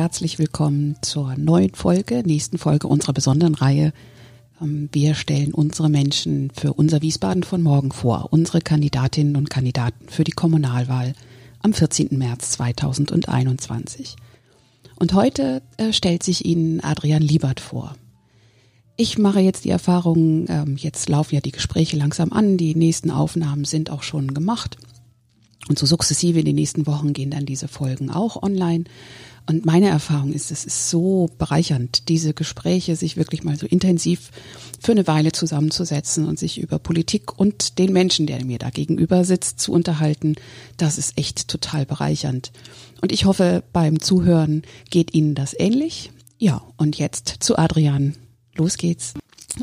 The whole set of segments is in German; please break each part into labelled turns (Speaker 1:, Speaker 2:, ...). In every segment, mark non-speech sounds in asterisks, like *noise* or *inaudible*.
Speaker 1: Herzlich willkommen zur neuen Folge, nächsten Folge unserer besonderen Reihe. Ähm, wir stellen unsere Menschen für unser Wiesbaden von morgen vor, unsere Kandidatinnen und Kandidaten für die Kommunalwahl am 14. März 2021. Und heute äh, stellt sich Ihnen Adrian Liebert vor. Ich mache jetzt die Erfahrung, ähm, jetzt laufen ja die Gespräche langsam an, die nächsten Aufnahmen sind auch schon gemacht. Und so sukzessive in den nächsten Wochen gehen dann diese Folgen auch online. Und meine Erfahrung ist, es ist so bereichernd, diese Gespräche sich wirklich mal so intensiv für eine Weile zusammenzusetzen und sich über Politik und den Menschen, der mir da gegenüber sitzt, zu unterhalten. Das ist echt total bereichernd. Und ich hoffe, beim Zuhören geht Ihnen das ähnlich. Ja, und jetzt zu Adrian. Los geht's.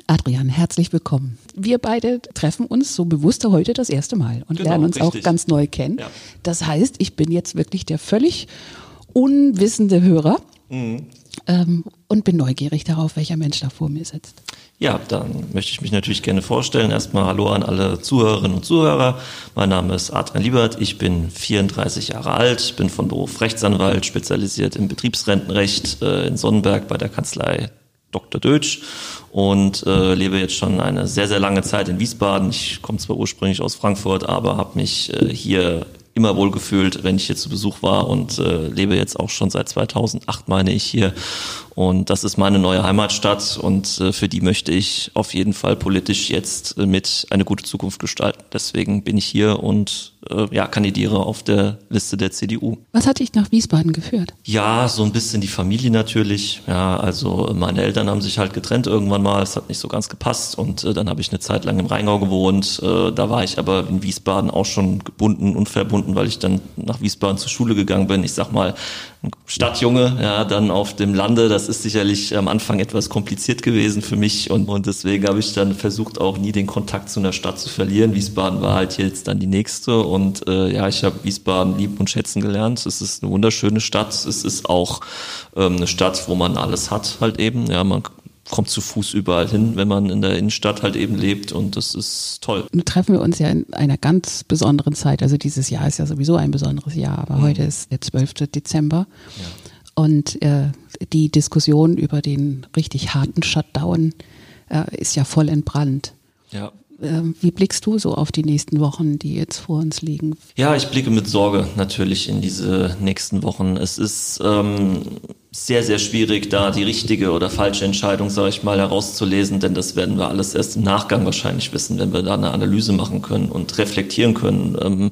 Speaker 1: Adrian, herzlich willkommen. Wir beide treffen uns so bewusster heute das erste Mal und genau, lernen uns richtig. auch ganz neu kennen. Ja. Das heißt, ich bin jetzt wirklich der völlig unwissende Hörer mhm. ähm, und bin neugierig darauf, welcher Mensch da vor mir sitzt.
Speaker 2: Ja, dann möchte ich mich natürlich gerne vorstellen. Erstmal Hallo an alle Zuhörerinnen und Zuhörer. Mein Name ist Adrian Liebert. Ich bin 34 Jahre alt, bin von Beruf Rechtsanwalt, spezialisiert im Betriebsrentenrecht äh, in Sonnenberg bei der Kanzlei Dr. Deutsch und äh, lebe jetzt schon eine sehr, sehr lange Zeit in Wiesbaden. Ich komme zwar ursprünglich aus Frankfurt, aber habe mich äh, hier immer wohl gefühlt, wenn ich hier zu Besuch war und äh, lebe jetzt auch schon seit 2008, meine ich, hier und das ist meine neue Heimatstadt und äh, für die möchte ich auf jeden Fall politisch jetzt äh, mit eine gute Zukunft gestalten. Deswegen bin ich hier und äh, ja, kandidiere auf der Liste der CDU.
Speaker 1: Was hat dich nach Wiesbaden geführt?
Speaker 2: Ja, so ein bisschen die Familie natürlich. Ja, also meine Eltern haben sich halt getrennt irgendwann mal. Es hat nicht so ganz gepasst und äh, dann habe ich eine Zeit lang im Rheingau gewohnt. Äh, da war ich aber in Wiesbaden auch schon gebunden und verbunden, weil ich dann nach Wiesbaden zur Schule gegangen bin. Ich sag mal, Stadtjunge, ja, dann auf dem Lande, das ist sicherlich am Anfang etwas kompliziert gewesen für mich und, und deswegen habe ich dann versucht, auch nie den Kontakt zu einer Stadt zu verlieren. Wiesbaden war halt jetzt dann die nächste und äh, ja, ich habe Wiesbaden lieben und schätzen gelernt. Es ist eine wunderschöne Stadt. Es ist auch ähm, eine Stadt, wo man alles hat halt eben. Ja, man kommt zu Fuß überall hin, wenn man in der Innenstadt halt eben lebt und das ist toll.
Speaker 1: Nun treffen wir uns ja in einer ganz besonderen Zeit. Also dieses Jahr ist ja sowieso ein besonderes Jahr, aber mhm. heute ist der 12. Dezember. Ja. Und äh, die Diskussion über den richtig harten Shutdown äh, ist ja voll entbrannt. Ja. Ähm, wie blickst du so auf die nächsten Wochen, die jetzt vor uns liegen?
Speaker 2: Ja, ich blicke mit Sorge natürlich in diese nächsten Wochen. Es ist ähm, sehr, sehr schwierig, da die richtige oder falsche Entscheidung, sage ich mal, herauszulesen, denn das werden wir alles erst im Nachgang wahrscheinlich wissen, wenn wir da eine Analyse machen können und reflektieren können. Ähm,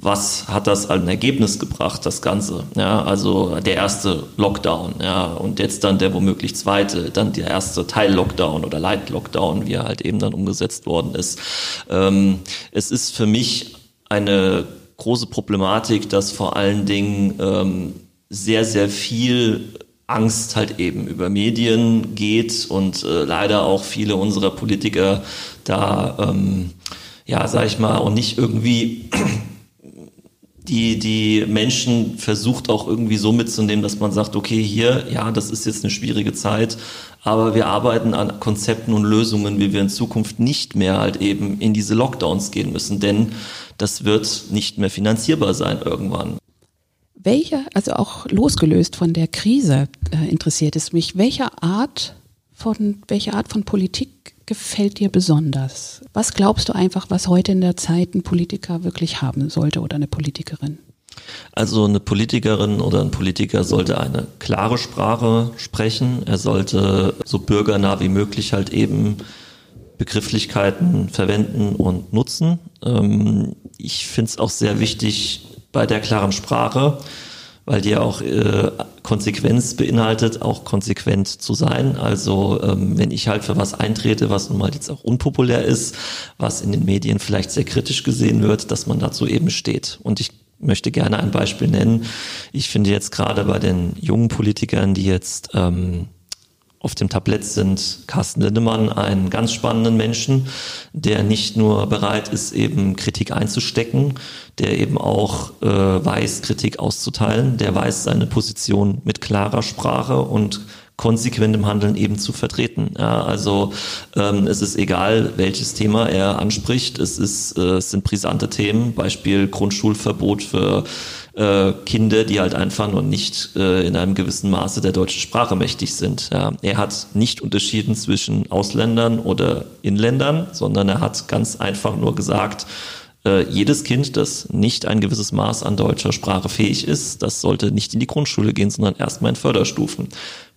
Speaker 2: was hat das als Ergebnis gebracht, das Ganze? Ja, also der erste Lockdown, ja, und jetzt dann der womöglich zweite, dann der erste Teil-Lockdown oder Light-Lockdown, wie er halt eben dann umgesetzt worden ist. Ähm, es ist für mich eine große Problematik, dass vor allen Dingen ähm, sehr, sehr viel Angst halt eben über Medien geht und äh, leider auch viele unserer Politiker da, ähm, ja, sag ich mal, auch nicht irgendwie die, die Menschen versucht auch irgendwie so mitzunehmen, dass man sagt, okay, hier, ja, das ist jetzt eine schwierige Zeit, aber wir arbeiten an Konzepten und Lösungen, wie wir in Zukunft nicht mehr halt eben in diese Lockdowns gehen müssen, denn das wird nicht mehr finanzierbar sein irgendwann.
Speaker 1: Welcher, also auch losgelöst von der Krise äh, interessiert es mich, welche Art von, welche Art von Politik gefällt dir besonders? Was glaubst du einfach, was heute in der Zeit ein Politiker wirklich haben sollte oder eine Politikerin?
Speaker 2: Also eine Politikerin oder ein Politiker sollte eine klare Sprache sprechen. Er sollte so bürgernah wie möglich halt eben Begrifflichkeiten verwenden und nutzen. Ähm, ich finde es auch sehr wichtig bei der klaren Sprache, weil die ja auch äh, Konsequenz beinhaltet, auch konsequent zu sein. Also ähm, wenn ich halt für was eintrete, was nun mal jetzt auch unpopulär ist, was in den Medien vielleicht sehr kritisch gesehen wird, dass man dazu eben steht. Und ich möchte gerne ein Beispiel nennen. Ich finde jetzt gerade bei den jungen Politikern, die jetzt ähm, auf dem Tablett sind Carsten Lindemann einen ganz spannenden Menschen, der nicht nur bereit ist, eben Kritik einzustecken, der eben auch äh, weiß, Kritik auszuteilen, der weiß, seine Position mit klarer Sprache und konsequentem Handeln eben zu vertreten. Ja, also ähm, es ist egal, welches Thema er anspricht. Es, ist, äh, es sind brisante Themen, Beispiel Grundschulverbot für äh, Kinder, die halt einfach noch nicht äh, in einem gewissen Maße der deutschen Sprache mächtig sind. Ja, er hat nicht unterschieden zwischen Ausländern oder Inländern, sondern er hat ganz einfach nur gesagt, äh, jedes Kind, das nicht ein gewisses Maß an deutscher Sprache fähig ist, das sollte nicht in die Grundschule gehen, sondern erstmal in Förderstufen.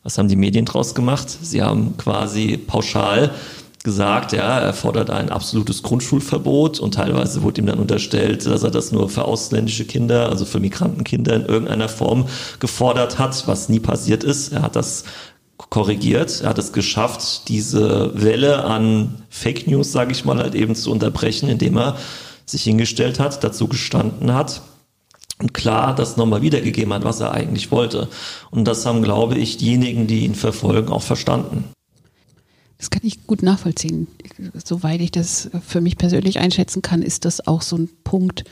Speaker 2: Was haben die Medien draus gemacht? Sie haben quasi pauschal gesagt, ja, er fordert ein absolutes Grundschulverbot und teilweise wurde ihm dann unterstellt, dass er das nur für ausländische Kinder, also für Migrantenkinder in irgendeiner Form gefordert hat, was nie passiert ist. Er hat das korrigiert, er hat es geschafft, diese Welle an Fake News, sage ich mal, halt eben zu unterbrechen, indem er sich hingestellt hat, dazu gestanden hat und klar das nochmal wiedergegeben hat, was er eigentlich wollte. Und das haben, glaube ich, diejenigen, die ihn verfolgen, auch verstanden.
Speaker 1: Das kann ich gut nachvollziehen. Soweit ich das für mich persönlich einschätzen kann, ist das auch so ein Punkt,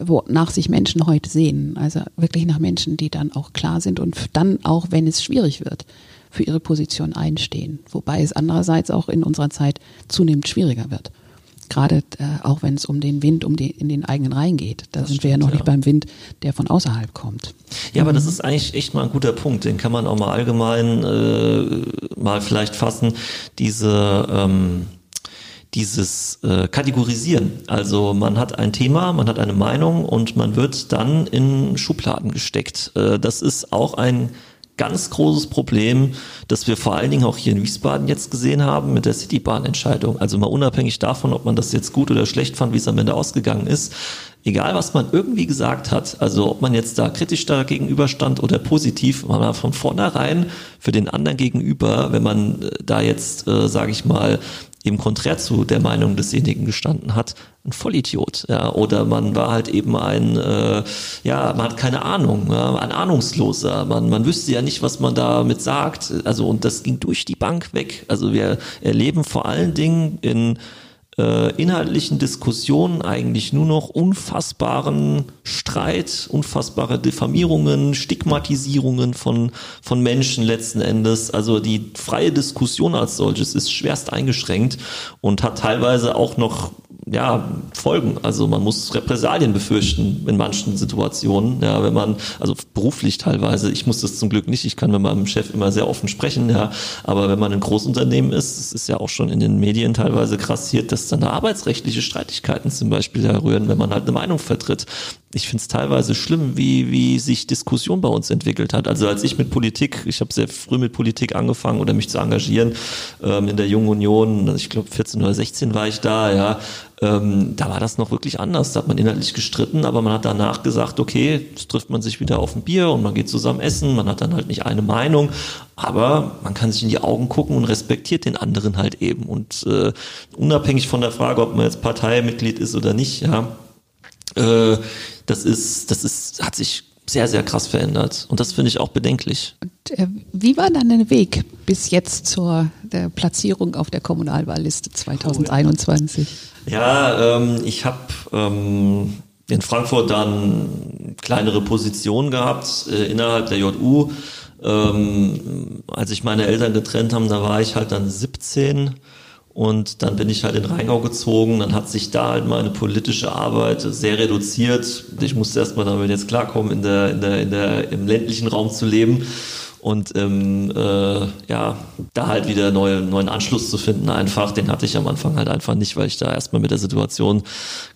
Speaker 1: wonach sich Menschen heute sehen. Also wirklich nach Menschen, die dann auch klar sind und dann auch, wenn es schwierig wird, für ihre Position einstehen. Wobei es andererseits auch in unserer Zeit zunehmend schwieriger wird. Gerade äh, auch wenn es um den Wind um die, in den eigenen Reihen geht. Da das sind stimmt, wir ja noch ja. nicht beim Wind, der von außerhalb kommt.
Speaker 2: Ja, aber das mhm. ist eigentlich echt mal ein guter Punkt. Den kann man auch mal allgemein äh, mal vielleicht fassen. Diese ähm, dieses äh, Kategorisieren. Also man hat ein Thema, man hat eine Meinung und man wird dann in Schubladen gesteckt. Äh, das ist auch ein ganz großes Problem, das wir vor allen Dingen auch hier in Wiesbaden jetzt gesehen haben mit der Citybahn-Entscheidung. Also mal unabhängig davon, ob man das jetzt gut oder schlecht fand, wie es am Ende ausgegangen ist. Egal, was man irgendwie gesagt hat, also ob man jetzt da kritisch da gegenüberstand oder positiv, man war von vornherein für den anderen gegenüber, wenn man äh, da jetzt, äh, sage ich mal, eben konträr zu der Meinung desjenigen gestanden hat, ein Vollidiot. Ja, oder man war halt eben ein, äh, ja, man hat keine Ahnung, ja, ein Ahnungsloser. Man, man wüsste ja nicht, was man damit sagt. Also und das ging durch die Bank weg. Also wir erleben vor allen Dingen in äh, inhaltlichen Diskussionen eigentlich nur noch unfassbaren Streit, unfassbare Diffamierungen, Stigmatisierungen von, von Menschen letzten Endes. Also die freie Diskussion als solches ist schwerst eingeschränkt und hat teilweise auch noch ja, Folgen. Also man muss Repressalien befürchten in manchen Situationen. Ja, wenn man, also beruflich teilweise, ich muss das zum Glück nicht, ich kann mit meinem Chef immer sehr offen sprechen, ja. Aber wenn man ein Großunternehmen ist, es ist ja auch schon in den Medien teilweise krassiert, dass dann da arbeitsrechtliche Streitigkeiten zum Beispiel herrühren, wenn man halt eine Meinung vertritt ich finde es teilweise schlimm, wie, wie sich Diskussion bei uns entwickelt hat. Also als ich mit Politik, ich habe sehr früh mit Politik angefangen oder mich zu engagieren ähm, in der Jungen Union, ich glaube 14 oder 16 war ich da, ja, ähm, da war das noch wirklich anders. Da hat man inhaltlich gestritten, aber man hat danach gesagt, okay, jetzt trifft man sich wieder auf ein Bier und man geht zusammen essen, man hat dann halt nicht eine Meinung, aber man kann sich in die Augen gucken und respektiert den anderen halt eben. Und äh, unabhängig von der Frage, ob man jetzt Parteimitglied ist oder nicht, ja, äh, das ist, das ist, hat sich sehr, sehr krass verändert. Und das finde ich auch bedenklich.
Speaker 1: Und, äh, wie war dann der Weg bis jetzt zur Platzierung auf der Kommunalwahlliste 2021?
Speaker 2: Ja, ähm, ich habe ähm, in Frankfurt dann kleinere Positionen gehabt äh, innerhalb der JU. Ähm, als ich meine Eltern getrennt haben, da war ich halt dann 17 und dann bin ich halt in Rheingau gezogen, dann hat sich da halt meine politische Arbeit sehr reduziert. Ich musste erstmal damit jetzt klarkommen, in der, in der, in der, im ländlichen Raum zu leben. Und ähm, äh, ja, da halt wieder neue, neuen Anschluss zu finden einfach, den hatte ich am Anfang halt einfach nicht, weil ich da erstmal mit der Situation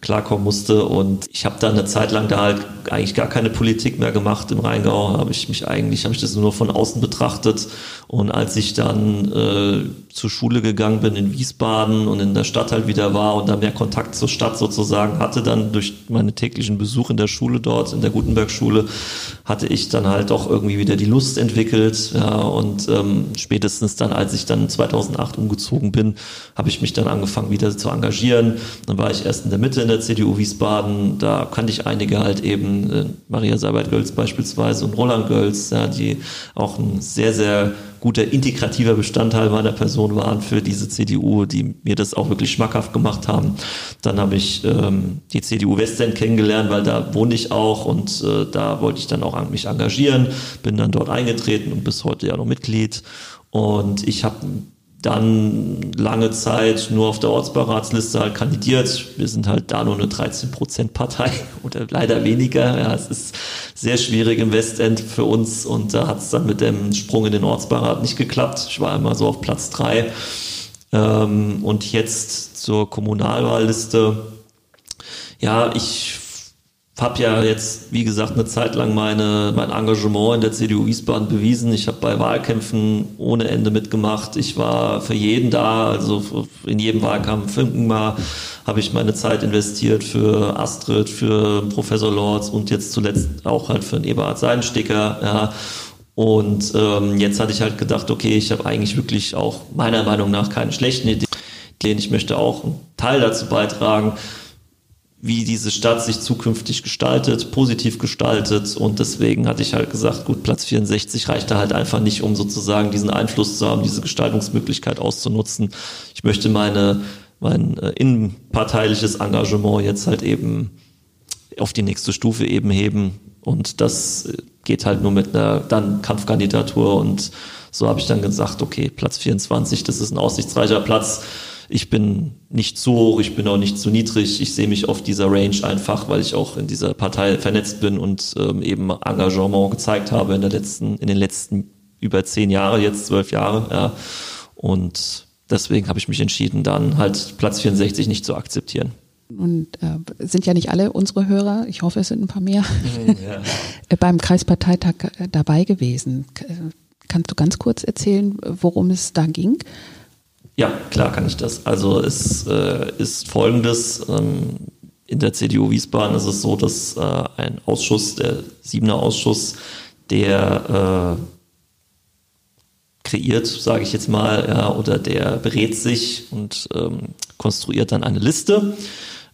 Speaker 2: klarkommen musste und ich habe dann eine Zeit lang da halt eigentlich gar keine Politik mehr gemacht im Rheingau, habe ich mich eigentlich, habe ich das nur von außen betrachtet und als ich dann äh, zur Schule gegangen bin in Wiesbaden und in der Stadt halt wieder war und da mehr Kontakt zur Stadt sozusagen hatte, dann durch meine täglichen Besuche in der Schule dort, in der Gutenberg-Schule, hatte ich dann halt auch irgendwie wieder die Lust entwickelt. Ja, und ähm, spätestens dann, als ich dann 2008 umgezogen bin, habe ich mich dann angefangen wieder zu engagieren. Dann war ich erst in der Mitte in der CDU Wiesbaden, da kannte ich einige halt eben, äh, Maria Seibert-Gölz beispielsweise und Roland Gölz, ja, die auch ein sehr, sehr guter integrativer Bestandteil meiner Person waren für diese CDU, die mir das auch wirklich schmackhaft gemacht haben. Dann habe ich ähm, die CDU Westend kennengelernt, weil da wohne ich auch und äh, da wollte ich dann auch mich engagieren, bin dann dort eingetreten und bis heute ja noch Mitglied. Und ich habe dann lange Zeit nur auf der Ortsberatsliste halt kandidiert. Wir sind halt da nur eine 13-Prozent-Partei *laughs* oder leider weniger. Ja, es ist sehr schwierig im Westend für uns und da hat es dann mit dem Sprung in den Ortsberat nicht geklappt. Ich war immer so auf Platz drei. Ähm, und jetzt zur Kommunalwahlliste. Ja, ich habe ja jetzt, wie gesagt, eine Zeit lang meine, mein Engagement in der CDU Wiesbaden bewiesen. Ich habe bei Wahlkämpfen ohne Ende mitgemacht. Ich war für jeden da, also in jedem Wahlkampf mal habe ich meine Zeit investiert für Astrid, für Professor Lorz und jetzt zuletzt auch halt für den Eberhard Seidensticker. Ja. Und ähm, jetzt hatte ich halt gedacht, okay, ich habe eigentlich wirklich auch meiner Meinung nach keine schlechten Ideen. Ich möchte auch einen Teil dazu beitragen, wie diese Stadt sich zukünftig gestaltet, positiv gestaltet. Und deswegen hatte ich halt gesagt, gut, Platz 64 reicht da halt einfach nicht, um sozusagen diesen Einfluss zu haben, diese Gestaltungsmöglichkeit auszunutzen. Ich möchte meine, mein äh, innenparteiliches Engagement jetzt halt eben auf die nächste Stufe eben heben. Und das äh, geht halt nur mit einer dann Kampfkandidatur. Und so habe ich dann gesagt, okay, Platz 24, das ist ein aussichtsreicher Platz ich bin nicht zu hoch, ich bin auch nicht zu niedrig. Ich sehe mich auf dieser Range einfach, weil ich auch in dieser Partei vernetzt bin und ähm, eben Engagement gezeigt habe in der letzten, in den letzten über zehn Jahre, jetzt zwölf Jahre. Ja. Und deswegen habe ich mich entschieden, dann halt Platz 64 nicht zu akzeptieren.
Speaker 1: Und äh, sind ja nicht alle unsere Hörer, ich hoffe, es sind ein paar mehr, *laughs* ja. beim Kreisparteitag äh, dabei gewesen. Kannst du ganz kurz erzählen, worum es da ging?
Speaker 2: Ja, klar kann ich das. Also es äh, ist folgendes. Ähm, in der CDU Wiesbaden ist es so, dass äh, ein Ausschuss, der Siebener Ausschuss, der äh, kreiert, sage ich jetzt mal, ja, oder der berät sich und ähm, konstruiert dann eine Liste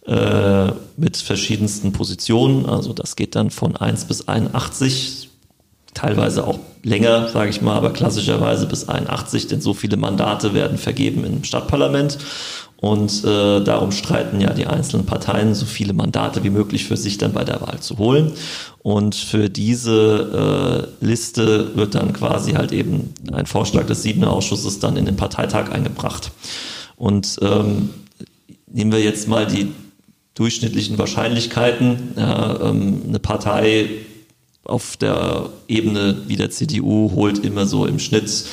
Speaker 2: äh, mit verschiedensten Positionen. Also das geht dann von 1 bis 81 teilweise auch länger, sage ich mal, aber klassischerweise bis 81, denn so viele Mandate werden vergeben im Stadtparlament. Und äh, darum streiten ja die einzelnen Parteien, so viele Mandate wie möglich für sich dann bei der Wahl zu holen. Und für diese äh, Liste wird dann quasi halt eben ein Vorschlag des Siebener Ausschusses dann in den Parteitag eingebracht. Und ähm, nehmen wir jetzt mal die durchschnittlichen Wahrscheinlichkeiten. Ja, ähm, eine Partei auf der Ebene wie der CDU holt immer so im Schnitt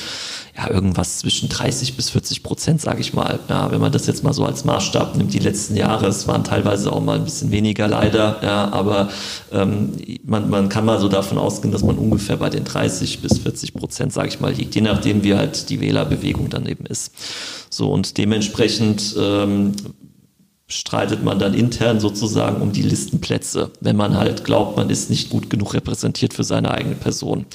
Speaker 2: ja, irgendwas zwischen 30 bis 40 Prozent, sage ich mal. Ja, wenn man das jetzt mal so als Maßstab nimmt, die letzten Jahre, es waren teilweise auch mal ein bisschen weniger leider, ja, aber ähm, man, man kann mal so davon ausgehen, dass man ungefähr bei den 30 bis 40 Prozent, sage ich mal, liegt, je nachdem, wie halt die Wählerbewegung dann eben ist. So und dementsprechend ähm, streitet man dann intern sozusagen um die Listenplätze, wenn man halt glaubt, man ist nicht gut genug repräsentiert für seine eigene Person.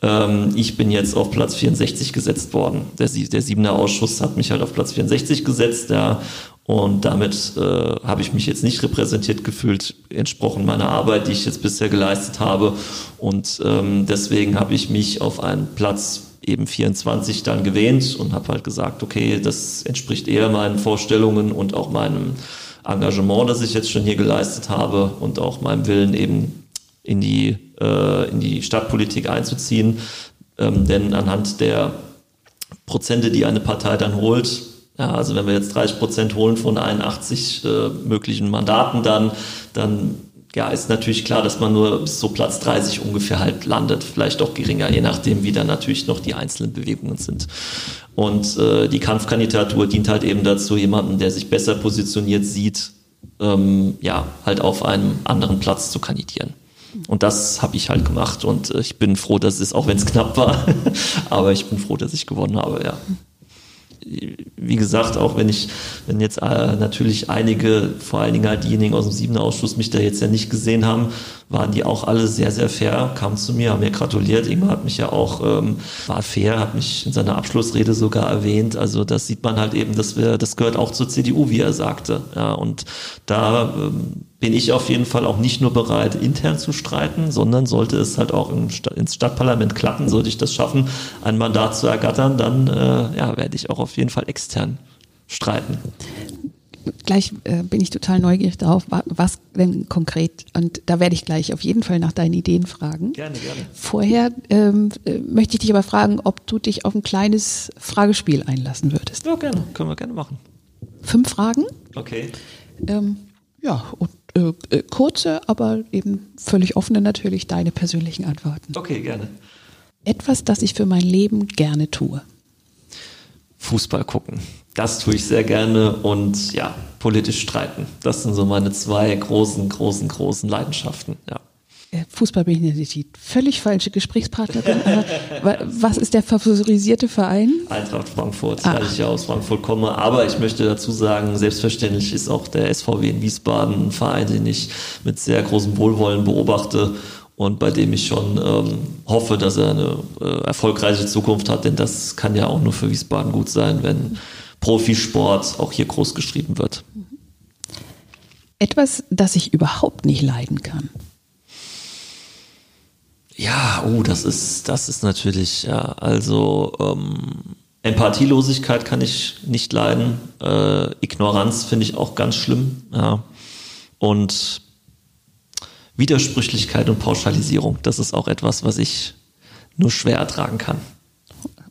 Speaker 2: Ähm, ich bin jetzt auf Platz 64 gesetzt worden. Der, der Siebener Ausschuss hat mich halt auf Platz 64 gesetzt, ja, und damit äh, habe ich mich jetzt nicht repräsentiert gefühlt, entsprochen meiner Arbeit, die ich jetzt bisher geleistet habe. Und ähm, deswegen habe ich mich auf einen Platz eben 24 dann gewähnt und habe halt gesagt, okay, das entspricht eher meinen Vorstellungen und auch meinem Engagement, das ich jetzt schon hier geleistet habe und auch meinem Willen eben in die, äh, in die Stadtpolitik einzuziehen. Ähm, denn anhand der Prozente, die eine Partei dann holt, ja, also wenn wir jetzt 30 Prozent holen von 81 äh, möglichen Mandaten, dann, dann ja, ist natürlich klar, dass man nur so Platz 30 ungefähr halt landet, vielleicht auch geringer, je nachdem, wie dann natürlich noch die einzelnen Bewegungen sind. Und äh, die Kampfkandidatur dient halt eben dazu, jemanden, der sich besser positioniert sieht, ähm, ja, halt auf einem anderen Platz zu kandidieren. Und das habe ich halt gemacht und äh, ich bin froh, dass es, auch wenn es knapp war, *laughs* aber ich bin froh, dass ich gewonnen habe, ja wie gesagt, auch wenn ich, wenn jetzt äh, natürlich einige, vor allen Dingen halt diejenigen aus dem siebten Ausschuss mich da jetzt ja nicht gesehen haben, waren die auch alle sehr, sehr fair, kamen zu mir, haben mir gratuliert. Ingmar hat mich ja auch, ähm, war fair, hat mich in seiner Abschlussrede sogar erwähnt. Also das sieht man halt eben, dass wir, das gehört auch zur CDU, wie er sagte. Ja, und da ähm, bin ich auf jeden Fall auch nicht nur bereit, intern zu streiten, sondern sollte es halt auch im Sta ins Stadtparlament klappen, sollte ich das schaffen, ein Mandat zu ergattern, dann äh, ja, werde ich auch auf jeden Fall extern streiten.
Speaker 1: Gleich äh, bin ich total neugierig darauf, was denn konkret, und da werde ich gleich auf jeden Fall nach deinen Ideen fragen.
Speaker 2: Gerne, gerne.
Speaker 1: Vorher ähm, äh, möchte ich dich aber fragen, ob du dich auf ein kleines Fragespiel einlassen würdest.
Speaker 2: Ja, gerne, können wir gerne machen.
Speaker 1: Fünf Fragen.
Speaker 2: Okay.
Speaker 1: Ähm, ja, und äh, äh, kurze, aber eben völlig offene natürlich deine persönlichen Antworten.
Speaker 2: Okay, gerne.
Speaker 1: Etwas, das ich für mein Leben gerne tue.
Speaker 2: Fußball gucken. Das tue ich sehr gerne und ja, politisch streiten. Das sind so meine zwei großen, großen, großen Leidenschaften, ja.
Speaker 1: Äh, Fußball bin ich natürlich die völlig falsche Gesprächspartnerin. Aber was ist der favorisierte Verein?
Speaker 2: Eintracht Frankfurt, ah. weil ich ja aus Frankfurt komme. Aber ich möchte dazu sagen, selbstverständlich ist auch der SVW in Wiesbaden ein Verein, den ich mit sehr großem Wohlwollen beobachte und bei dem ich schon ähm, hoffe, dass er eine äh, erfolgreiche Zukunft hat. Denn das kann ja auch nur für Wiesbaden gut sein, wenn Profisport auch hier groß geschrieben wird.
Speaker 1: Etwas, das ich überhaupt nicht leiden kann.
Speaker 2: Ja, oh, das ist, das ist natürlich, ja, also ähm, Empathielosigkeit kann ich nicht leiden. Äh, Ignoranz finde ich auch ganz schlimm. Ja. Und Widersprüchlichkeit und Pauschalisierung, das ist auch etwas, was ich nur schwer ertragen kann.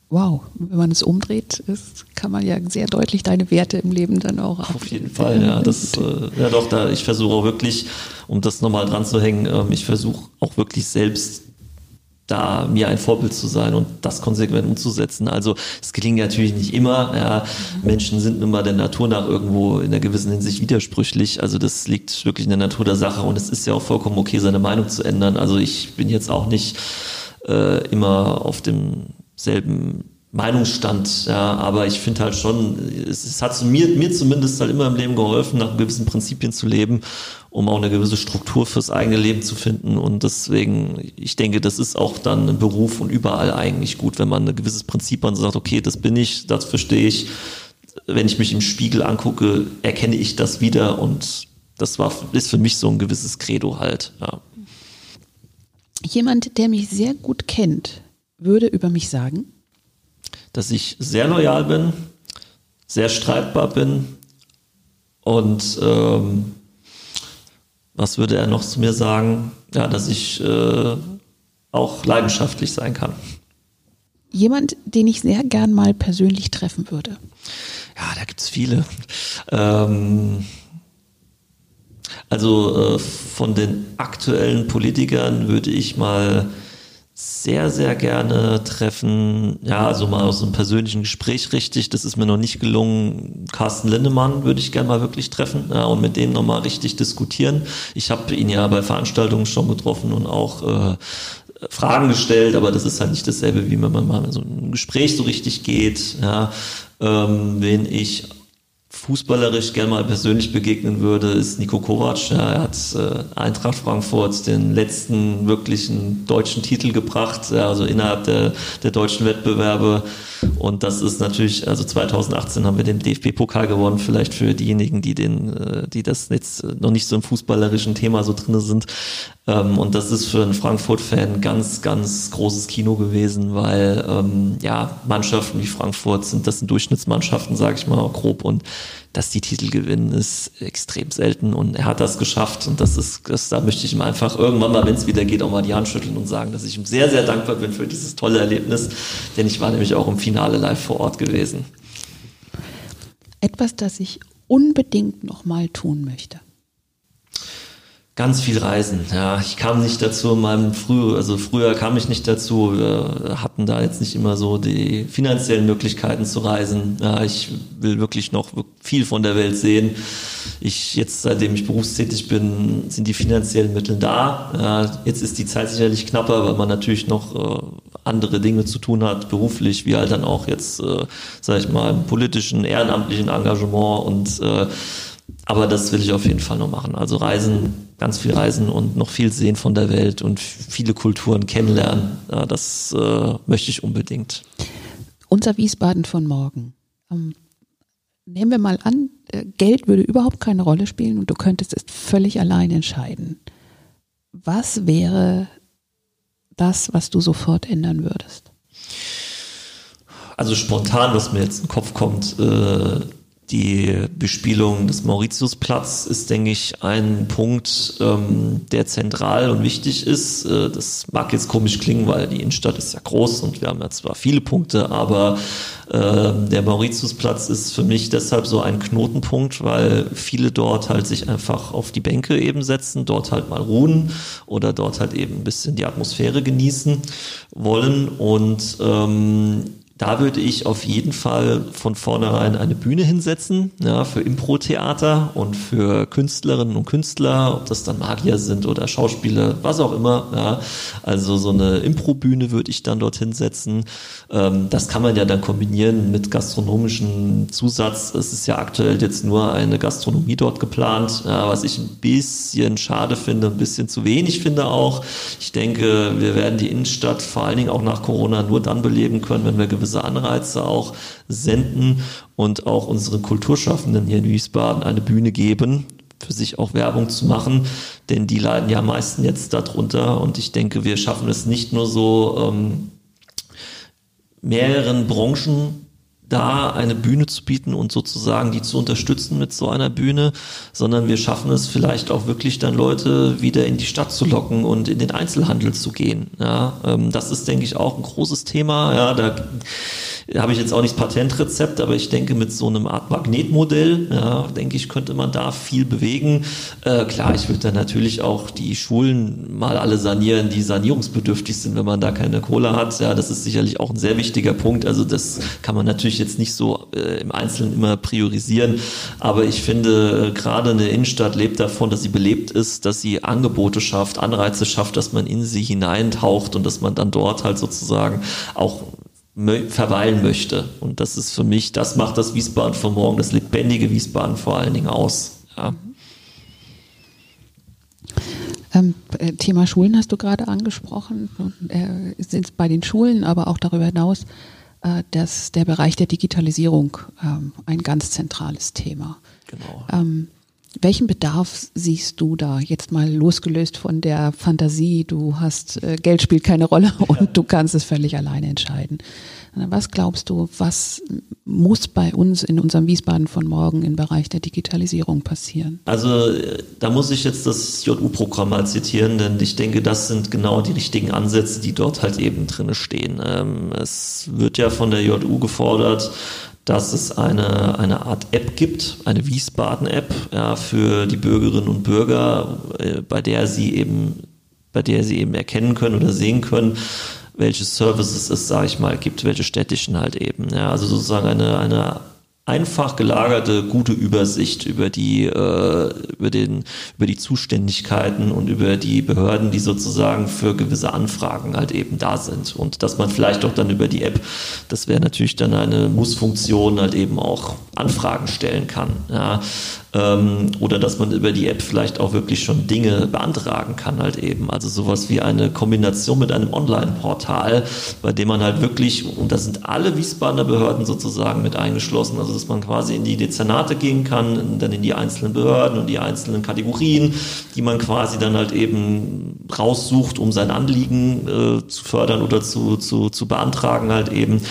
Speaker 1: Wow, wenn man es umdreht, ist, kann man ja sehr deutlich deine Werte im Leben dann auch
Speaker 2: Auf jeden Fall, ja. Das, äh, ja doch, da ich versuche auch wirklich, um das nochmal dran zu hängen, ähm, ich versuche auch wirklich selbst da mir ein Vorbild zu sein und das konsequent umzusetzen. Also es gelingt natürlich nicht immer. Ja. Menschen sind nun mal der Natur nach irgendwo in einer gewissen Hinsicht widersprüchlich. Also das liegt wirklich in der Natur der Sache und es ist ja auch vollkommen okay, seine Meinung zu ändern. Also ich bin jetzt auch nicht äh, immer auf demselben Meinungsstand, ja, aber ich finde halt schon, es, es hat mir, mir zumindest halt immer im Leben geholfen, nach gewissen Prinzipien zu leben, um auch eine gewisse Struktur fürs eigene Leben zu finden. Und deswegen, ich denke, das ist auch dann ein Beruf und überall eigentlich gut, wenn man ein gewisses Prinzip hat und sagt, okay, das bin ich, das verstehe ich. Wenn ich mich im Spiegel angucke, erkenne ich das wieder und das war, ist für mich so ein gewisses Credo halt, ja.
Speaker 1: Jemand, der mich sehr gut kennt, würde über mich sagen,
Speaker 2: dass ich sehr loyal bin, sehr streitbar bin und ähm, was würde er noch zu mir sagen? Ja, dass ich äh, auch leidenschaftlich sein kann.
Speaker 1: Jemand, den ich sehr gern mal persönlich treffen würde.
Speaker 2: Ja, da gibt es viele. Ähm, also äh, von den aktuellen Politikern würde ich mal sehr, sehr gerne treffen. Ja, also mal aus einem persönlichen Gespräch richtig. Das ist mir noch nicht gelungen. Carsten Lindemann würde ich gerne mal wirklich treffen ja, und mit dem nochmal richtig diskutieren. Ich habe ihn ja bei Veranstaltungen schon getroffen und auch äh, Fragen gestellt, aber das ist halt nicht dasselbe, wie wenn man mal in so ein Gespräch so richtig geht. Ja, ähm, wen ich fußballerisch gerne mal persönlich begegnen würde, ist Nico Kovac. Er hat äh, Eintracht Frankfurt den letzten wirklichen deutschen Titel gebracht, also innerhalb der, der deutschen Wettbewerbe. Und das ist natürlich, also 2018 haben wir den DFB-Pokal gewonnen, vielleicht für diejenigen, die den, äh, die das jetzt noch nicht so im fußballerischen Thema so drinne sind. Ähm, und das ist für einen Frankfurt-Fan ganz, ganz großes Kino gewesen, weil ähm, ja Mannschaften wie Frankfurt sind, das sind Durchschnittsmannschaften, sage ich mal grob, und dass die Titel gewinnen, ist extrem selten und er hat das geschafft und das ist, das, da möchte ich ihm einfach irgendwann mal, wenn es wieder geht, auch mal die Hand schütteln und sagen, dass ich ihm sehr, sehr dankbar bin für dieses tolle Erlebnis, denn ich war nämlich auch im Finale live vor Ort gewesen.
Speaker 1: Etwas, das ich unbedingt nochmal tun möchte.
Speaker 2: Ganz viel Reisen, ja. Ich kam nicht dazu in meinem früh, also früher kam ich nicht dazu. Wir hatten da jetzt nicht immer so die finanziellen Möglichkeiten zu reisen. Ja, ich will wirklich noch viel von der Welt sehen. Ich jetzt, seitdem ich berufstätig bin, sind die finanziellen Mittel da. Ja, jetzt ist die Zeit sicherlich knapper, weil man natürlich noch äh, andere Dinge zu tun hat, beruflich, wie halt dann auch jetzt, äh, sag ich mal, im politischen, ehrenamtlichen Engagement und äh, aber das will ich auf jeden Fall noch machen. Also reisen, ganz viel reisen und noch viel sehen von der Welt und viele Kulturen kennenlernen. Ja, das äh, möchte ich unbedingt.
Speaker 1: Unser Wiesbaden von morgen. Ähm, nehmen wir mal an, äh, Geld würde überhaupt keine Rolle spielen und du könntest es völlig allein entscheiden. Was wäre das, was du sofort ändern würdest?
Speaker 2: Also spontan, was mir jetzt in den Kopf kommt, äh, die Bespielung des Mauritiusplatz ist, denke ich, ein Punkt, ähm, der zentral und wichtig ist. Äh, das mag jetzt komisch klingen, weil die Innenstadt ist ja groß und wir haben ja zwar viele Punkte, aber äh, der Mauritiusplatz ist für mich deshalb so ein Knotenpunkt, weil viele dort halt sich einfach auf die Bänke eben setzen, dort halt mal ruhen oder dort halt eben ein bisschen die Atmosphäre genießen wollen und ähm, da würde ich auf jeden Fall von vornherein eine Bühne hinsetzen, ja, für Impro-Theater und für Künstlerinnen und Künstler, ob das dann Magier sind oder Schauspieler, was auch immer. Ja. Also so eine Impro-Bühne würde ich dann dort hinsetzen. Ähm, das kann man ja dann kombinieren mit gastronomischem Zusatz. Es ist ja aktuell jetzt nur eine Gastronomie dort geplant, ja, was ich ein bisschen schade finde, ein bisschen zu wenig finde auch. Ich denke, wir werden die Innenstadt vor allen Dingen auch nach Corona nur dann beleben können, wenn wir gewisse Anreize auch senden und auch unseren Kulturschaffenden hier in Wiesbaden eine Bühne geben, für sich auch Werbung zu machen, denn die leiden ja am meisten jetzt darunter. Und ich denke, wir schaffen es nicht nur so, ähm, mehreren Branchen da eine Bühne zu bieten und sozusagen die zu unterstützen mit so einer Bühne, sondern wir schaffen es vielleicht auch wirklich dann Leute wieder in die Stadt zu locken und in den Einzelhandel zu gehen. Ja, ähm, das ist, denke ich, auch ein großes Thema. Ja, da habe ich jetzt auch nicht Patentrezept, aber ich denke, mit so einem Art Magnetmodell, ja, denke ich, könnte man da viel bewegen. Äh, klar, ich würde dann natürlich auch die Schulen mal alle sanieren, die sanierungsbedürftig sind, wenn man da keine Kohle hat. Ja, das ist sicherlich auch ein sehr wichtiger Punkt. Also das kann man natürlich jetzt nicht so äh, im Einzelnen immer priorisieren. Aber ich finde, äh, gerade eine Innenstadt lebt davon, dass sie belebt ist, dass sie Angebote schafft, Anreize schafft, dass man in sie hineintaucht und dass man dann dort halt sozusagen auch verweilen möchte. Und das ist für mich, das macht das Wiesbaden von morgen, das lebendige Wiesbaden vor allen Dingen aus. Ja.
Speaker 1: Ähm, äh, Thema Schulen hast du gerade angesprochen. Äh, sind bei den Schulen, aber auch darüber hinaus, äh, dass der Bereich der Digitalisierung ähm, ein ganz zentrales Thema. Genau. Ähm, welchen Bedarf siehst du da jetzt mal losgelöst von der Fantasie, du hast, äh, Geld spielt keine Rolle *laughs* und ja. du kannst es völlig alleine entscheiden. Was glaubst du, was muss bei uns in unserem Wiesbaden von morgen im Bereich der Digitalisierung passieren?
Speaker 2: Also da muss ich jetzt das JU-Programm mal zitieren, denn ich denke, das sind genau die richtigen Ansätze, die dort halt eben drin stehen. Ähm, es wird ja von der JU gefordert, dass es eine, eine Art App gibt, eine Wiesbaden-App ja, für die Bürgerinnen und Bürger, äh, bei der sie eben bei der sie eben erkennen können oder sehen können, welche Services es, sage ich mal, gibt, welche städtischen halt eben. Ja, also sozusagen eine, eine einfach gelagerte gute Übersicht über die äh, über den über die Zuständigkeiten und über die Behörden, die sozusagen für gewisse Anfragen halt eben da sind und dass man vielleicht auch dann über die App, das wäre natürlich dann eine Muss-Funktion halt eben auch Anfragen stellen kann. Ja ähm, oder dass man über die App vielleicht auch wirklich schon Dinge beantragen kann halt eben. Also sowas wie eine Kombination mit einem Online-Portal, bei dem man halt wirklich, und da sind alle Wiesbadener Behörden sozusagen mit eingeschlossen, also dass man quasi in die Dezernate gehen kann, dann in die einzelnen Behörden und die einzelnen Kategorien, die man quasi dann halt eben raussucht, um sein Anliegen äh, zu fördern oder zu, zu, zu beantragen halt eben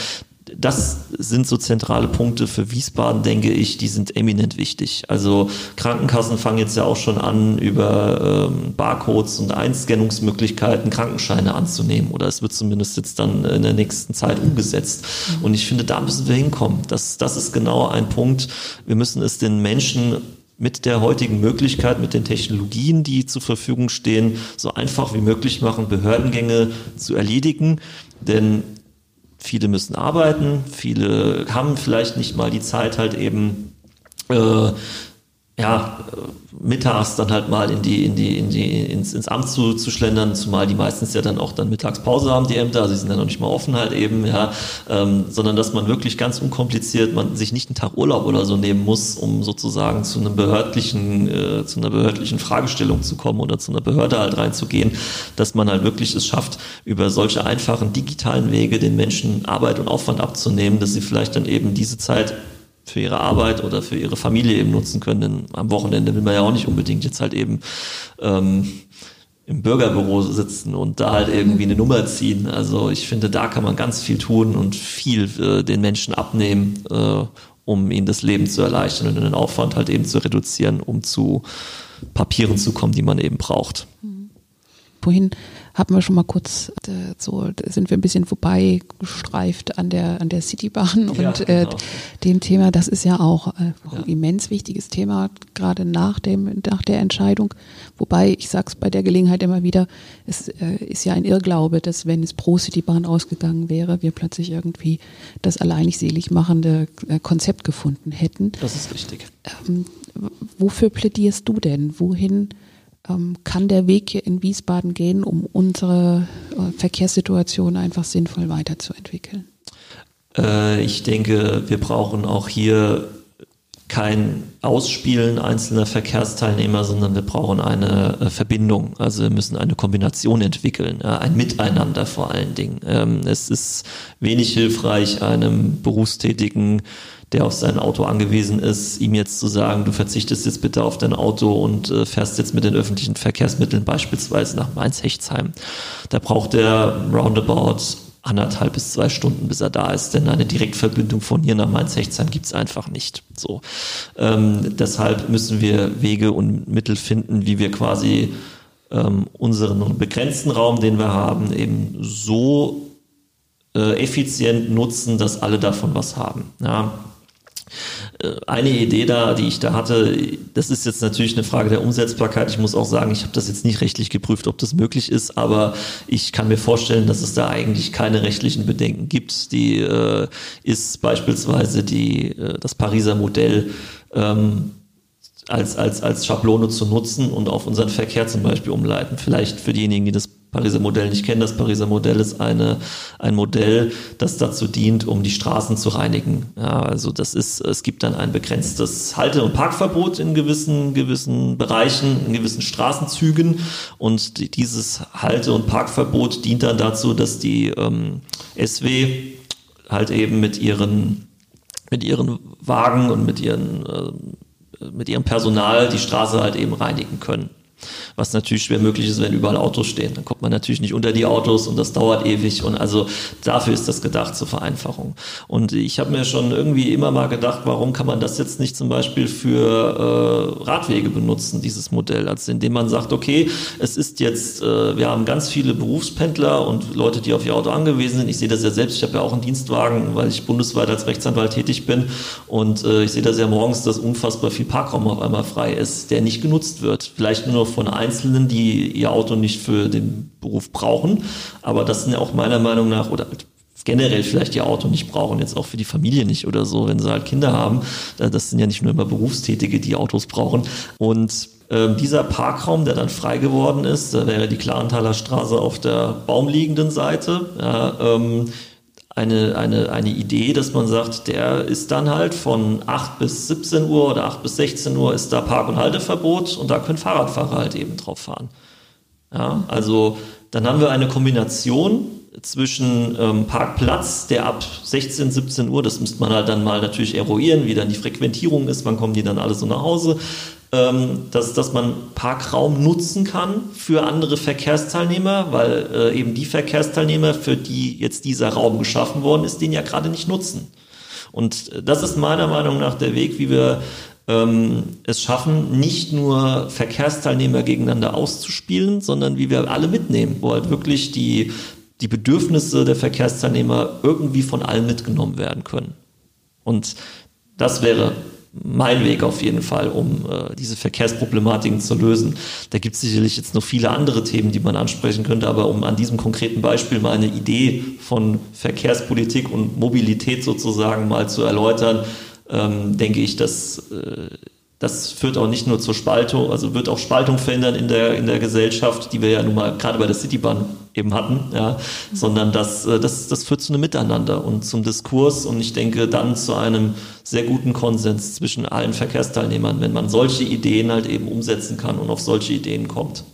Speaker 2: das sind so zentrale Punkte für Wiesbaden, denke ich, die sind eminent wichtig. Also Krankenkassen fangen jetzt ja auch schon an, über ähm, Barcodes und Einscannungsmöglichkeiten Krankenscheine anzunehmen. Oder es wird zumindest jetzt dann in der nächsten Zeit umgesetzt. Und ich finde, da müssen wir hinkommen. Das, das ist genau ein Punkt. Wir müssen es den Menschen mit der heutigen Möglichkeit, mit den Technologien, die zur Verfügung stehen, so einfach wie möglich machen, Behördengänge zu erledigen. Denn viele müssen arbeiten, viele haben vielleicht nicht mal die Zeit, halt eben äh, mittags dann halt mal in die, in die, in die, ins, ins Amt zu, zu schlendern, zumal die meistens ja dann auch dann Mittagspause haben, die Ämter, sie sind ja noch nicht mal offen halt eben, ja, ähm, sondern dass man wirklich ganz unkompliziert, man sich nicht einen Tag Urlaub oder so nehmen muss, um sozusagen zu einem behördlichen, äh, zu einer behördlichen Fragestellung zu kommen oder zu einer Behörde halt reinzugehen, dass man halt wirklich es schafft, über solche einfachen digitalen Wege den Menschen Arbeit und Aufwand abzunehmen, dass sie vielleicht dann eben diese Zeit für ihre Arbeit oder für ihre Familie eben nutzen können. Denn am Wochenende will man ja auch nicht unbedingt jetzt halt eben ähm, im Bürgerbüro sitzen und da halt irgendwie eine Nummer ziehen. Also ich finde, da kann man ganz viel tun und viel äh, den Menschen abnehmen, äh, um ihnen das Leben zu erleichtern und den Aufwand halt eben zu reduzieren, um zu Papieren zu kommen, die man eben braucht.
Speaker 1: Vorhin haben wir schon mal kurz äh, so sind wir ein bisschen vorbeigestreift an der an der Citybahn ja, und äh, genau. dem Thema. Das ist ja auch äh, ja. ein immens wichtiges Thema gerade nach dem nach der Entscheidung. Wobei ich sag's bei der Gelegenheit immer wieder, es äh, ist ja ein Irrglaube, dass wenn es pro Citybahn ausgegangen wäre, wir plötzlich irgendwie das alleinig selig machende äh, Konzept gefunden hätten.
Speaker 2: Das ist richtig.
Speaker 1: Ähm, wofür plädierst du denn? Wohin kann der Weg hier in Wiesbaden gehen, um unsere äh, Verkehrssituation einfach sinnvoll weiterzuentwickeln?
Speaker 2: Äh, ich denke, wir brauchen auch hier kein Ausspielen einzelner Verkehrsteilnehmer, sondern wir brauchen eine äh, Verbindung. Also wir müssen eine Kombination entwickeln, ein Miteinander vor allen Dingen. Ähm, es ist wenig hilfreich, einem berufstätigen der auf sein Auto angewiesen ist, ihm jetzt zu sagen, du verzichtest jetzt bitte auf dein Auto und äh, fährst jetzt mit den öffentlichen Verkehrsmitteln beispielsweise nach Mainz-Hechtsheim. Da braucht er roundabout anderthalb bis zwei Stunden, bis er da ist, denn eine Direktverbindung von hier nach Mainz-Hechtsheim gibt's einfach nicht. So, ähm, deshalb müssen wir Wege und Mittel finden, wie wir quasi ähm, unseren begrenzten Raum, den wir haben, eben so äh, effizient nutzen, dass alle davon was haben. Ja, eine Idee da, die ich da hatte, das ist jetzt natürlich eine Frage der Umsetzbarkeit. Ich muss auch sagen, ich habe das jetzt nicht rechtlich geprüft, ob das möglich ist, aber ich kann mir vorstellen, dass es da eigentlich keine rechtlichen Bedenken gibt. Die äh, ist beispielsweise die, äh, das Pariser Modell ähm, als, als, als Schablone zu nutzen und auf unseren Verkehr zum Beispiel umleiten. Vielleicht für diejenigen, die das Pariser Modell nicht kennen, das Pariser Modell ist eine, ein Modell, das dazu dient, um die Straßen zu reinigen. Ja, also das ist, es gibt dann ein begrenztes Halte- und Parkverbot in gewissen, gewissen Bereichen, in gewissen Straßenzügen. Und die, dieses Halte- und Parkverbot dient dann dazu, dass die ähm, SW halt eben mit ihren, mit ihren Wagen und mit ihren äh, mit ihrem Personal die Straße halt eben reinigen können was natürlich schwer möglich ist, wenn überall Autos stehen. Dann kommt man natürlich nicht unter die Autos und das dauert ewig und also dafür ist das gedacht zur Vereinfachung. Und ich habe mir schon irgendwie immer mal gedacht, warum kann man das jetzt nicht zum Beispiel für äh, Radwege benutzen, dieses Modell, also indem man sagt, okay, es ist jetzt, äh, wir haben ganz viele Berufspendler und Leute, die auf ihr Auto angewiesen sind. Ich sehe das ja selbst, ich habe ja auch einen Dienstwagen, weil ich bundesweit als Rechtsanwalt tätig bin und äh, ich sehe das ja morgens, dass unfassbar viel Parkraum auf einmal frei ist, der nicht genutzt wird. Vielleicht nur noch von Einzelnen, die ihr Auto nicht für den Beruf brauchen. Aber das sind ja auch meiner Meinung nach, oder generell vielleicht ihr Auto nicht brauchen, jetzt auch für die Familie nicht oder so, wenn sie halt Kinder haben. Äh, das sind ja nicht nur immer Berufstätige, die Autos brauchen. Und ähm, dieser Parkraum, der dann frei geworden ist, da wäre die Clarenthaler Straße auf der baumliegenden Seite. Ja, ähm, eine, eine, eine Idee, dass man sagt, der ist dann halt von 8 bis 17 Uhr oder 8 bis 16 Uhr ist da Park- und Halteverbot und da können Fahrradfahrer halt eben drauf fahren. Ja, also dann haben wir eine Kombination zwischen ähm, Parkplatz, der ab 16, 17 Uhr, das müsste man halt dann mal natürlich eruieren, wie dann die Frequentierung ist, wann kommen die dann alle so nach Hause, dass, dass man Parkraum nutzen kann für andere Verkehrsteilnehmer, weil äh, eben die Verkehrsteilnehmer, für die jetzt dieser Raum geschaffen worden ist, den ja gerade nicht nutzen. Und äh, das ist meiner Meinung nach der Weg, wie wir ähm, es schaffen, nicht nur Verkehrsteilnehmer gegeneinander auszuspielen, sondern wie wir alle mitnehmen, wo halt wirklich die, die Bedürfnisse der Verkehrsteilnehmer irgendwie von allen mitgenommen werden können. Und das wäre mein Weg auf jeden Fall, um äh, diese Verkehrsproblematiken zu lösen. Da gibt es sicherlich jetzt noch viele andere Themen, die man ansprechen könnte, aber um an diesem konkreten Beispiel mal eine Idee von Verkehrspolitik und Mobilität sozusagen mal zu erläutern, ähm, denke ich, dass äh, das führt auch nicht nur zur Spaltung, also wird auch Spaltung verändern in der, in der Gesellschaft, die wir ja nun mal gerade bei der Citybahn eben hatten, ja, sondern das, äh, das, das führt zu einem Miteinander und zum Diskurs. Und ich denke dann zu einem sehr guten Konsens zwischen allen Verkehrsteilnehmern, wenn man solche Ideen halt eben umsetzen kann und auf solche Ideen kommt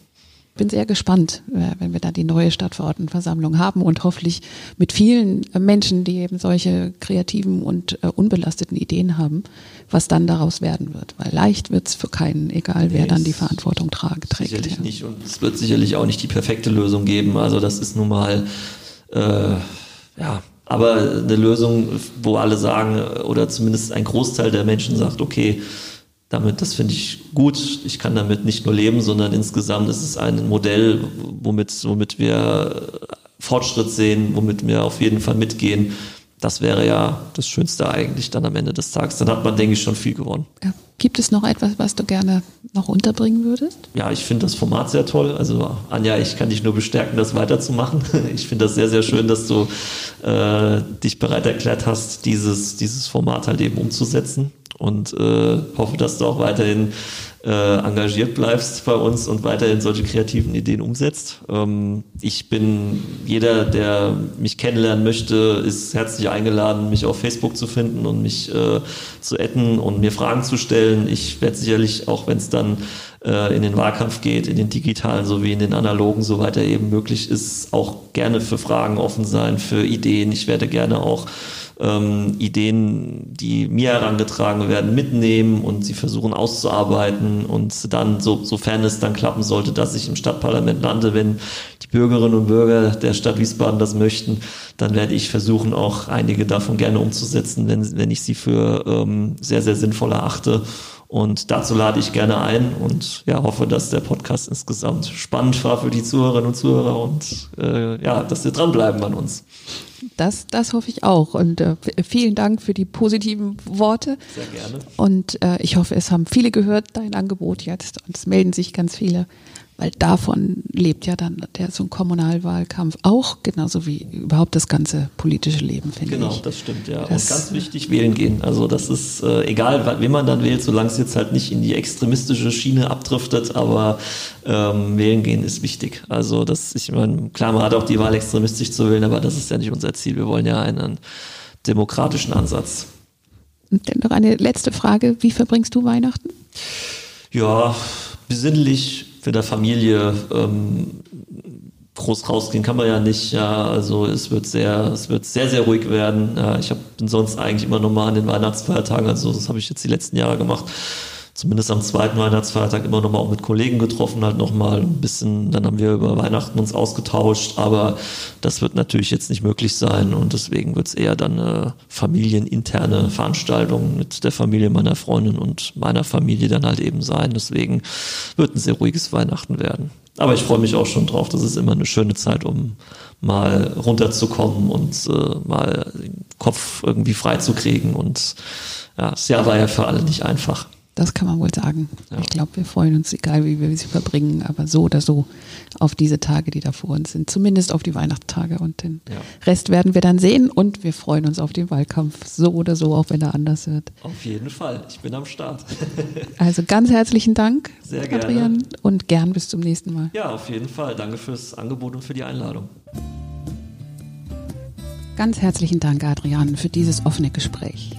Speaker 1: bin sehr gespannt, äh, wenn wir da die neue Stadtverordnetenversammlung haben und hoffentlich mit vielen äh, Menschen, die eben solche kreativen und äh, unbelasteten Ideen haben, was dann daraus werden wird. Weil leicht wird es für keinen, egal wer dann die Verantwortung trage, trägt.
Speaker 2: Sicherlich ja. nicht und es wird sicherlich auch nicht die perfekte Lösung geben. Also das ist nun mal, äh, ja, aber eine Lösung, wo alle sagen, oder zumindest ein Großteil der Menschen sagt, okay, damit, das finde ich gut. Ich kann damit nicht nur leben, sondern insgesamt ist es ein Modell, womit, womit wir Fortschritt sehen, womit wir auf jeden Fall mitgehen. Das wäre ja das Schönste eigentlich dann am Ende des Tages. Dann hat man, denke ich, schon viel gewonnen. Ja.
Speaker 1: Gibt es noch etwas, was du gerne noch unterbringen würdest?
Speaker 2: Ja, ich finde das Format sehr toll. Also Anja, ich kann dich nur bestärken, das weiterzumachen. *laughs* Ich finde das sehr, sehr schön, dass du äh, dich bereit erklärt hast, dieses, dieses Format halt eben umzusetzen und äh, hoffe, dass du auch weiterhin äh, engagiert bleibst bei uns und weiterhin solche kreativen Ideen umsetzt. Ähm, ich bin jeder, der mich kennenlernen möchte, ist herzlich eingeladen, mich auf Facebook zu finden und mich äh, zu adden und mir Fragen zu stellen. Ich werde sicherlich, auch wenn es dann äh, in den Wahlkampf geht, in den digitalen sowie in den analogen, soweit er eben möglich ist, auch gerne für Fragen offen sein, für Ideen. Ich werde gerne auch ähm, Ideen, die mir herangetragen werden, mitnehmen und sie versuchen auszuarbeiten und dann, so, sofern es dann klappen sollte, dass ich im Stadtparlament lande, wenn die Bürgerinnen und Bürger der Stadt Wiesbaden das möchten, dann werde ich versuchen, auch einige davon gerne umzusetzen, wenn, wenn ich sie für ähm, sehr, sehr sinnvoll erachte. Und dazu lade ich gerne ein und ja, hoffe, dass der Podcast insgesamt spannend war für die Zuhörerinnen und Zuhörer und äh, ja, dass sie dranbleiben an uns.
Speaker 1: Das, das hoffe ich auch. Und äh, vielen Dank für die positiven Worte.
Speaker 2: Sehr gerne.
Speaker 1: Und äh, ich hoffe, es haben viele gehört, dein Angebot jetzt. Und es melden sich ganz viele weil davon lebt ja dann der so ein Kommunalwahlkampf auch, genauso wie überhaupt das ganze politische Leben, finde
Speaker 2: genau, ich. Genau, das stimmt, ja. Das, und ganz wichtig, wählen gehen. Also das ist äh, egal, wen man dann wählt, solange es jetzt halt nicht in die extremistische Schiene abdriftet, aber ähm, wählen gehen ist wichtig. Also das, ich meine, klar, man hat auch die Wahl extremistisch zu wählen, aber das ist ja nicht unser Ziel. Wir wollen ja einen demokratischen Ansatz.
Speaker 1: Und dann noch eine letzte Frage. Wie verbringst du Weihnachten?
Speaker 2: Ja, besinnlich für der Familie ähm, groß rausgehen kann man ja nicht. Ja, also es wird sehr, es wird sehr, sehr ruhig werden. Ja, ich hab, bin sonst eigentlich immer nochmal an den Weihnachtsfeiertagen, also das habe ich jetzt die letzten Jahre gemacht zumindest am zweiten Weihnachtsfeiertag immer nochmal auch mit Kollegen getroffen, halt nochmal ein bisschen, dann haben wir über Weihnachten uns ausgetauscht, aber das wird natürlich jetzt nicht möglich sein und deswegen wird es eher dann eine familieninterne Veranstaltung mit der Familie meiner Freundin und meiner Familie dann halt eben sein. Deswegen wird ein sehr ruhiges Weihnachten werden. Aber ich freue mich auch schon drauf. Das ist immer eine schöne Zeit, um mal runterzukommen und äh, mal den Kopf irgendwie freizukriegen. Und ja, das Jahr war ja für alle nicht einfach.
Speaker 1: Das kann man wohl sagen. Ja. Ich glaube, wir freuen uns, egal wie wir sie verbringen, aber so oder so auf diese Tage, die da vor uns sind. Zumindest auf die Weihnachtstage und den ja. Rest werden wir dann sehen und wir freuen uns auf den Wahlkampf, so oder so, auch wenn er anders wird.
Speaker 2: Auf jeden Fall. Ich bin am Start. *laughs*
Speaker 1: also ganz herzlichen Dank,
Speaker 2: Sehr gerne. Adrian,
Speaker 1: und gern bis zum nächsten Mal.
Speaker 2: Ja, auf jeden Fall. Danke fürs Angebot und für die Einladung.
Speaker 1: Ganz herzlichen Dank, Adrian, für dieses offene Gespräch.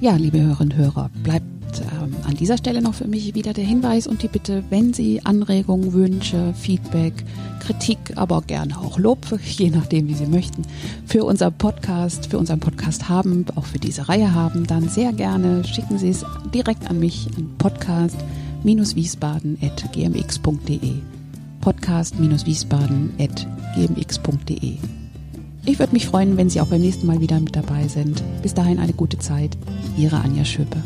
Speaker 1: Ja, liebe Hörerinnen und Hörer, bleibt ähm, an dieser Stelle noch für mich wieder der Hinweis und die Bitte, wenn Sie Anregungen, Wünsche, Feedback, Kritik, aber gerne auch Lob, *laughs* je nachdem, wie Sie möchten, für unser Podcast, für unseren Podcast haben, auch für diese Reihe haben, dann sehr gerne schicken Sie es direkt an mich an podcast-wiesbaden.gmx.de podcast-wiesbaden.gmx.de ich würde mich freuen, wenn Sie auch beim nächsten Mal wieder mit dabei sind. Bis dahin eine gute Zeit. Ihre Anja Schöpe.